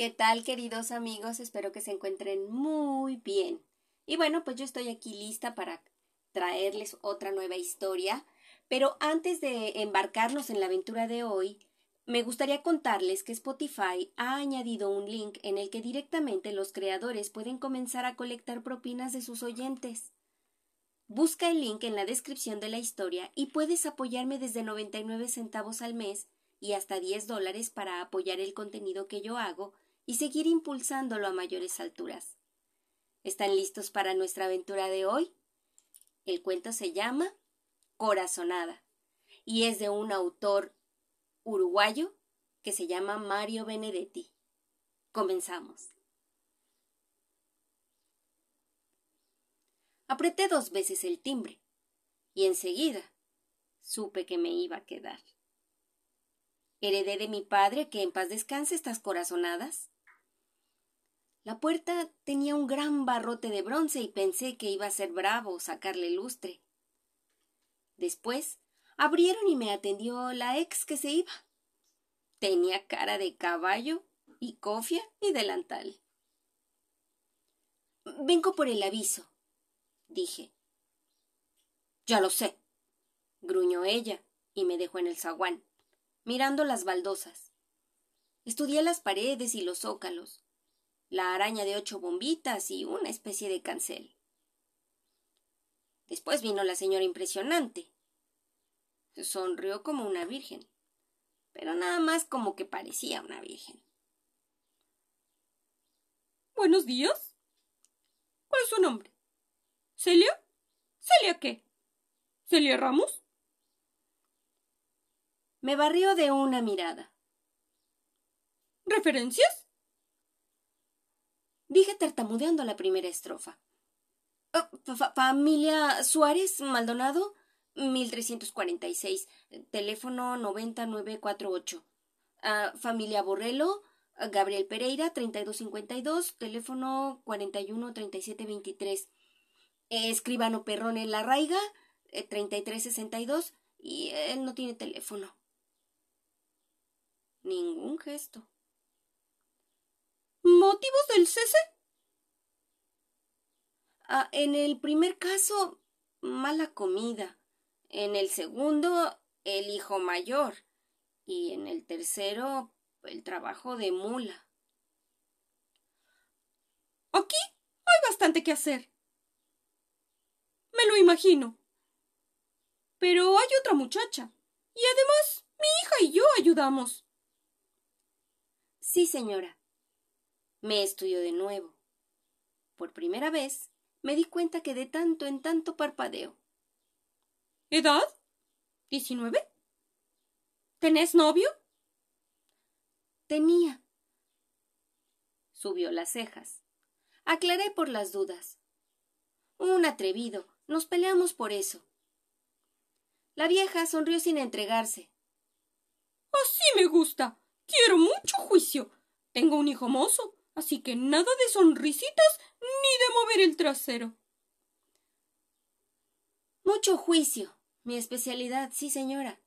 ¿Qué tal, queridos amigos? Espero que se encuentren muy bien. Y bueno, pues yo estoy aquí lista para traerles otra nueva historia. Pero antes de embarcarnos en la aventura de hoy, me gustaría contarles que Spotify ha añadido un link en el que directamente los creadores pueden comenzar a colectar propinas de sus oyentes. Busca el link en la descripción de la historia y puedes apoyarme desde 99 centavos al mes y hasta 10 dólares para apoyar el contenido que yo hago y seguir impulsándolo a mayores alturas. ¿Están listos para nuestra aventura de hoy? El cuento se llama Corazonada y es de un autor uruguayo que se llama Mario Benedetti. Comenzamos. Apreté dos veces el timbre y enseguida supe que me iba a quedar. Heredé de mi padre que en paz descanse estas corazonadas. La puerta tenía un gran barrote de bronce y pensé que iba a ser bravo sacarle lustre. Después abrieron y me atendió la ex que se iba. Tenía cara de caballo y cofia y delantal. Vengo por el aviso, dije. Ya lo sé, gruñó ella y me dejó en el zaguán mirando las baldosas. Estudié las paredes y los zócalos, la araña de ocho bombitas y una especie de cancel. Después vino la señora impresionante. Sonrió como una virgen, pero nada más como que parecía una virgen. Buenos días. ¿Cuál es su nombre? ¿Celia? ¿Celia qué? ¿Celia Ramos? Me barrió de una mirada. ¿Referencias? Dije tartamudeando la primera estrofa. Oh, familia Suárez Maldonado, 1346, teléfono 9948. Uh, familia Borrello, Gabriel Pereira, 3252, teléfono 413723. escribano Perrón en la Raiga, 3362, y él no tiene teléfono. Ningún gesto. ¿Motivos del cese? Ah, en el primer caso, mala comida. En el segundo, el hijo mayor. Y en el tercero, el trabajo de mula. Aquí hay bastante que hacer. Me lo imagino. Pero hay otra muchacha. Y además, mi hija y yo ayudamos. Sí, señora. Me estudió de nuevo. Por primera vez me di cuenta que de tanto en tanto parpadeo. ¿Edad? ¿Diecinueve? ¿Tenés novio? Tenía. Subió las cejas. Aclaré por las dudas. Un atrevido. Nos peleamos por eso. La vieja sonrió sin entregarse. Así me gusta. Quiero mucho juicio. Tengo un hijo mozo, así que nada de sonrisitas ni de mover el trasero. Mucho juicio. Mi especialidad, sí, señora.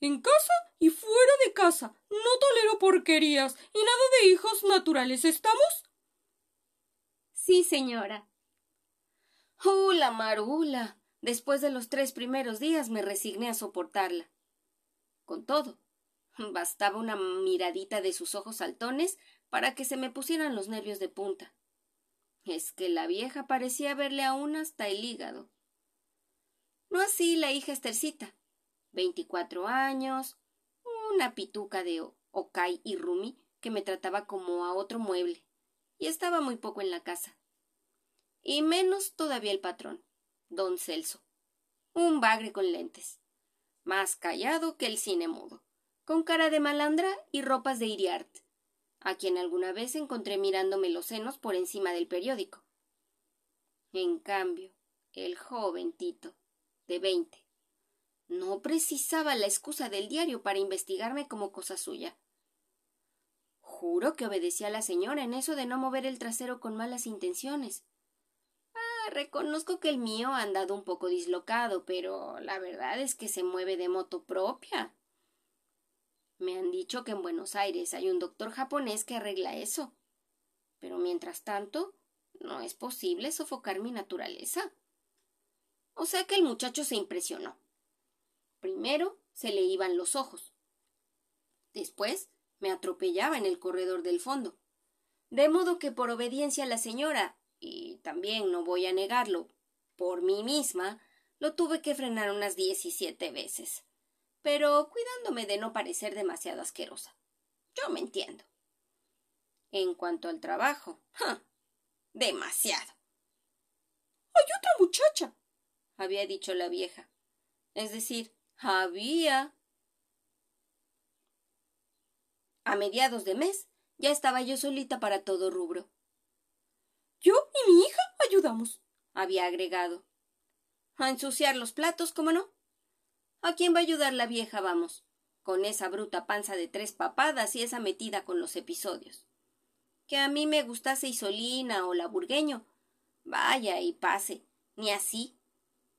En casa y fuera de casa. No tolero porquerías y nada de hijos naturales. ¿Estamos? Sí, señora. ¡Uh, la marula! Después de los tres primeros días me resigné a soportarla. Con todo, Bastaba una miradita de sus ojos saltones para que se me pusieran los nervios de punta. Es que la vieja parecía verle aún hasta el hígado. No así la hija Estercita. Veinticuatro años, una pituca de Okai y Rumi que me trataba como a otro mueble, y estaba muy poco en la casa. Y menos todavía el patrón, don Celso, un bagre con lentes, más callado que el cine mudo con cara de malandra y ropas de iriart, a quien alguna vez encontré mirándome los senos por encima del periódico. En cambio, el joven Tito, de veinte, no precisaba la excusa del diario para investigarme como cosa suya. Juro que obedecí a la señora en eso de no mover el trasero con malas intenciones. Ah, reconozco que el mío ha andado un poco dislocado, pero la verdad es que se mueve de moto propia. Me han dicho que en Buenos Aires hay un doctor japonés que arregla eso. Pero mientras tanto, no es posible sofocar mi naturaleza. O sea que el muchacho se impresionó. Primero se le iban los ojos. Después me atropellaba en el corredor del fondo. De modo que por obediencia a la señora, y también no voy a negarlo, por mí misma, lo tuve que frenar unas diecisiete veces. Pero cuidándome de no parecer demasiado asquerosa. Yo me entiendo. En cuanto al trabajo, demasiado. Hay otra muchacha, había dicho la vieja. Es decir, había. A mediados de mes ya estaba yo solita para todo rubro. Yo y mi hija ayudamos, había agregado. A ensuciar los platos, ¿cómo no? ¿A quién va a ayudar la vieja, vamos? Con esa bruta panza de tres papadas y esa metida con los episodios. Que a mí me gustase Isolina o la burgueño. Vaya y pase, ni así.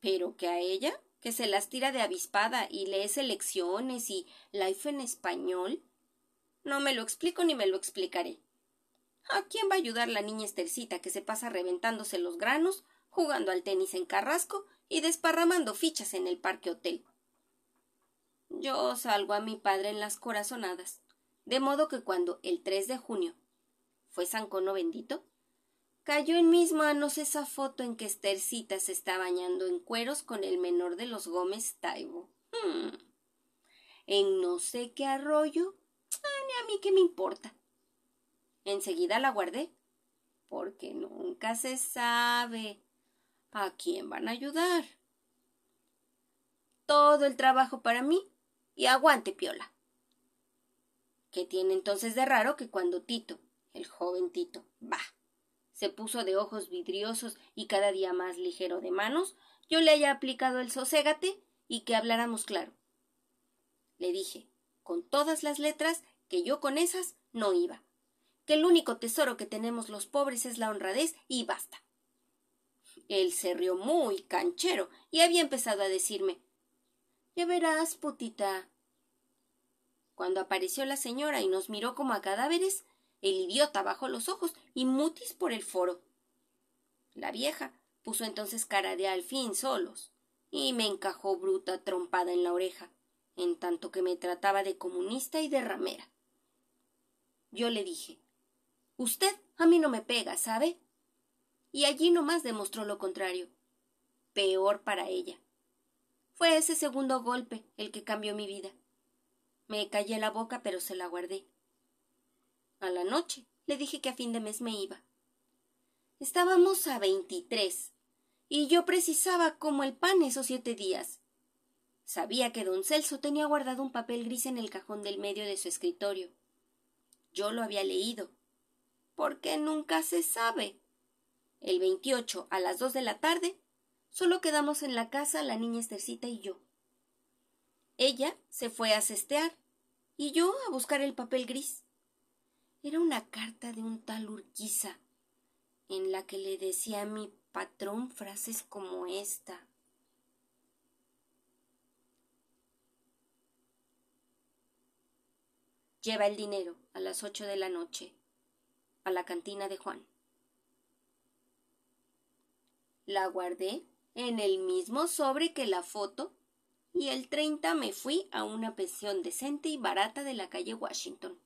Pero que a ella, que se las tira de avispada y lee selecciones y life en español. No me lo explico ni me lo explicaré. ¿A quién va a ayudar la niña Estercita que se pasa reventándose los granos, jugando al tenis en Carrasco y desparramando fichas en el parque hotel? Yo salgo a mi padre en las corazonadas, de modo que cuando el 3 de junio fue San Cono bendito, cayó en mis manos esa foto en que Estercita se está bañando en cueros con el menor de los Gómez Taibo. Hmm. En no sé qué arroyo, ah, ni a mí qué me importa. Enseguida la guardé, porque nunca se sabe a quién van a ayudar. Todo el trabajo para mí y aguante piola. ¿Qué tiene entonces de raro que cuando Tito, el joven Tito, va, se puso de ojos vidriosos y cada día más ligero de manos, yo le haya aplicado el soségate y que habláramos claro? Le dije, con todas las letras, que yo con esas no iba, que el único tesoro que tenemos los pobres es la honradez y basta. Él se rió muy canchero y había empezado a decirme Ya verás, putita. Cuando apareció la señora y nos miró como a cadáveres, el idiota bajó los ojos y mutis por el foro. La vieja puso entonces cara de al fin solos y me encajó bruta trompada en la oreja, en tanto que me trataba de comunista y de ramera. Yo le dije Usted a mí no me pega, ¿sabe? Y allí nomás demostró lo contrario. Peor para ella. Fue ese segundo golpe el que cambió mi vida. Me callé la boca, pero se la guardé. A la noche le dije que a fin de mes me iba. Estábamos a veintitrés, y yo precisaba como el pan esos siete días. Sabía que don Celso tenía guardado un papel gris en el cajón del medio de su escritorio. Yo lo había leído porque nunca se sabe. El 28 a las dos de la tarde solo quedamos en la casa la niña Estercita y yo. Ella se fue a cestear y yo a buscar el papel gris. Era una carta de un tal Urquiza, en la que le decía a mi patrón frases como esta. Lleva el dinero a las ocho de la noche a la cantina de Juan. La guardé en el mismo sobre que la foto y el 30 me fui a una pensión decente y barata de la calle Washington.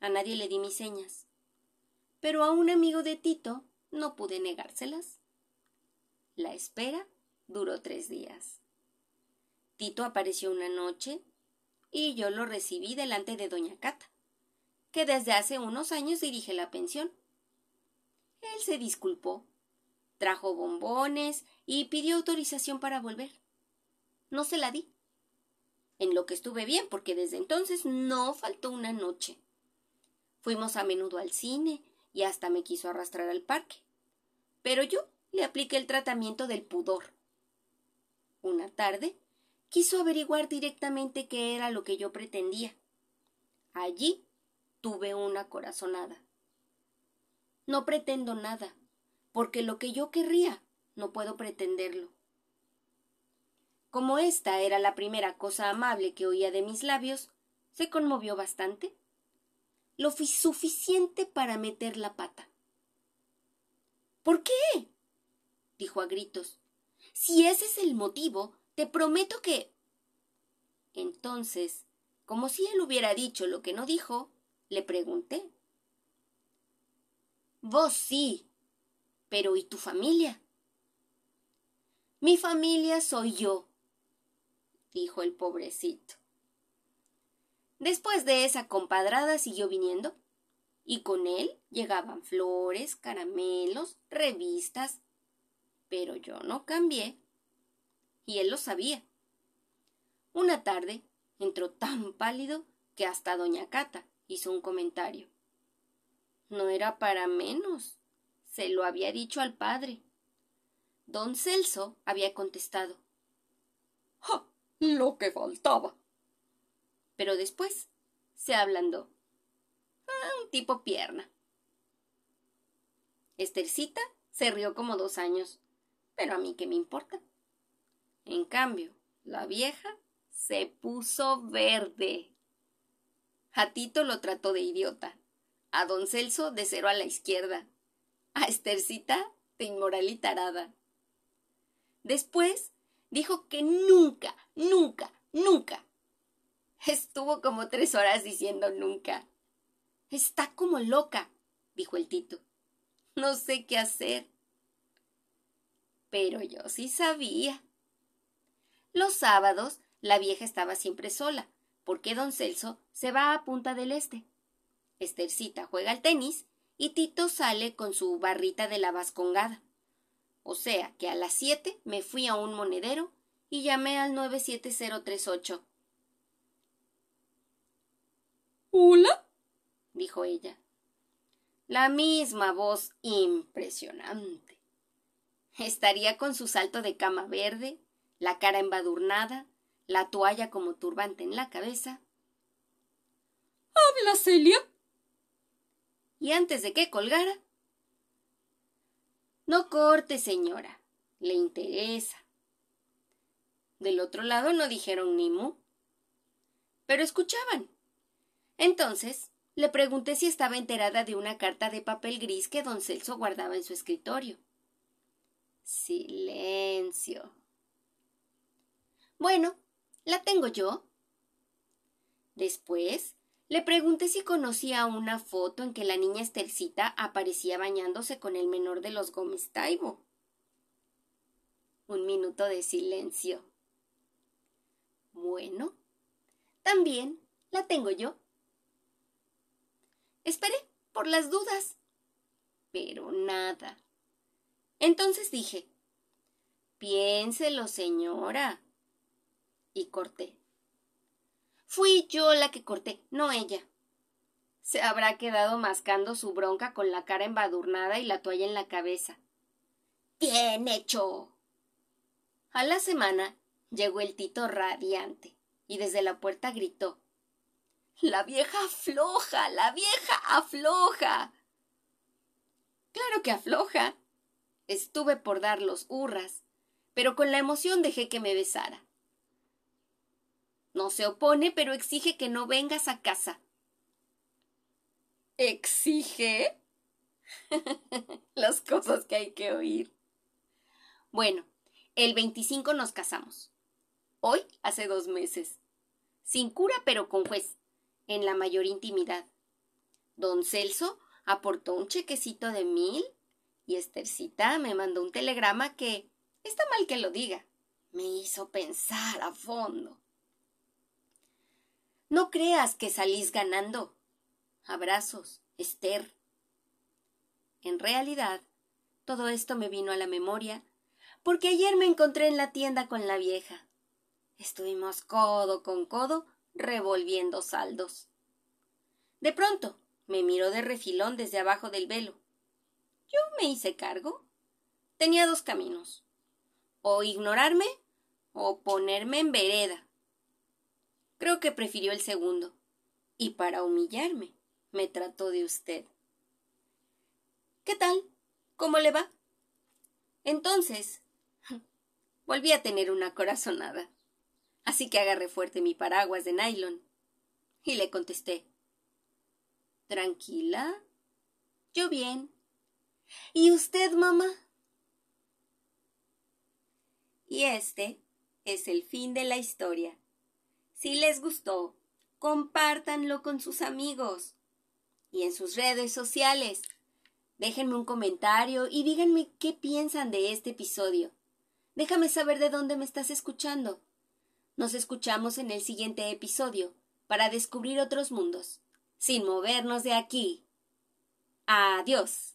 A nadie le di mis señas, pero a un amigo de Tito no pude negárselas. La espera duró tres días. Tito apareció una noche y yo lo recibí delante de doña Cata que desde hace unos años dirige la pensión. Él se disculpó, trajo bombones y pidió autorización para volver. No se la di. En lo que estuve bien, porque desde entonces no faltó una noche. Fuimos a menudo al cine y hasta me quiso arrastrar al parque. Pero yo le apliqué el tratamiento del pudor. Una tarde quiso averiguar directamente qué era lo que yo pretendía. Allí tuve una corazonada. No pretendo nada, porque lo que yo querría no puedo pretenderlo. Como esta era la primera cosa amable que oía de mis labios, se conmovió bastante. Lo suficiente para meter la pata. ¿Por qué? dijo a gritos. Si ese es el motivo, te prometo que. Entonces, como si él hubiera dicho lo que no dijo, le pregunté. Vos sí. Pero ¿y tu familia? Mi familia soy yo, dijo el pobrecito. Después de esa compadrada siguió viniendo, y con él llegaban flores, caramelos, revistas, pero yo no cambié, y él lo sabía. Una tarde entró tan pálido que hasta doña Cata hizo un comentario. No era para menos. Se lo había dicho al padre. Don Celso había contestado. ¡Ja! Lo que faltaba. Pero después se ablandó. Ah, un tipo pierna. Estercita se rió como dos años, pero a mí qué me importa. En cambio, la vieja se puso verde. A Tito lo trató de idiota a don Celso de cero a la izquierda, a Estercita de inmoral y tarada. Después dijo que nunca, nunca, nunca. Estuvo como tres horas diciendo nunca. Está como loca, dijo el Tito. No sé qué hacer. Pero yo sí sabía. Los sábados la vieja estaba siempre sola, porque don Celso se va a Punta del Este. Estercita juega al tenis y Tito sale con su barrita de la vascongada. O sea que a las siete me fui a un monedero y llamé al 97038. ¿Hola? dijo ella. La misma voz impresionante. Estaría con su salto de cama verde, la cara embadurnada, la toalla como turbante en la cabeza. ¿Habla Celia? Y antes de que colgara. No corte, señora. Le interesa. Del otro lado no dijeron ni mu. Pero escuchaban. Entonces le pregunté si estaba enterada de una carta de papel gris que don Celso guardaba en su escritorio. Silencio. Bueno, la tengo yo. Después le pregunté si conocía una foto en que la niña Estercita aparecía bañándose con el menor de los Gómez Taibo. Un minuto de silencio. Bueno, también la tengo yo. Esperé, por las dudas. Pero nada. Entonces dije, piénselo, señora. Y corté. Fui yo la que corté, no ella. Se habrá quedado mascando su bronca con la cara embadurnada y la toalla en la cabeza. Bien hecho. A la semana llegó el Tito radiante y desde la puerta gritó La vieja afloja, la vieja afloja. Claro que afloja. Estuve por dar los hurras, pero con la emoción dejé que me besara. No se opone, pero exige que no vengas a casa. ¿Exige? Las cosas que hay que oír. Bueno, el 25 nos casamos. Hoy hace dos meses. Sin cura, pero con juez. En la mayor intimidad. Don Celso aportó un chequecito de mil y Estercita me mandó un telegrama que, está mal que lo diga, me hizo pensar a fondo. No creas que salís ganando. Abrazos, Esther. En realidad, todo esto me vino a la memoria porque ayer me encontré en la tienda con la vieja. Estuvimos codo con codo revolviendo saldos. De pronto me miró de refilón desde abajo del velo. Yo me hice cargo. Tenía dos caminos. O ignorarme o ponerme en vereda. Creo que prefirió el segundo. Y para humillarme, me trató de usted. ¿Qué tal? ¿Cómo le va? Entonces, volví a tener una corazonada. Así que agarré fuerte mi paraguas de nylon. Y le contesté. ¿Tranquila? Yo bien. ¿Y usted, mamá? Y este es el fin de la historia. Si les gustó, compártanlo con sus amigos y en sus redes sociales. Déjenme un comentario y díganme qué piensan de este episodio. Déjame saber de dónde me estás escuchando. Nos escuchamos en el siguiente episodio para descubrir otros mundos, sin movernos de aquí. Adiós.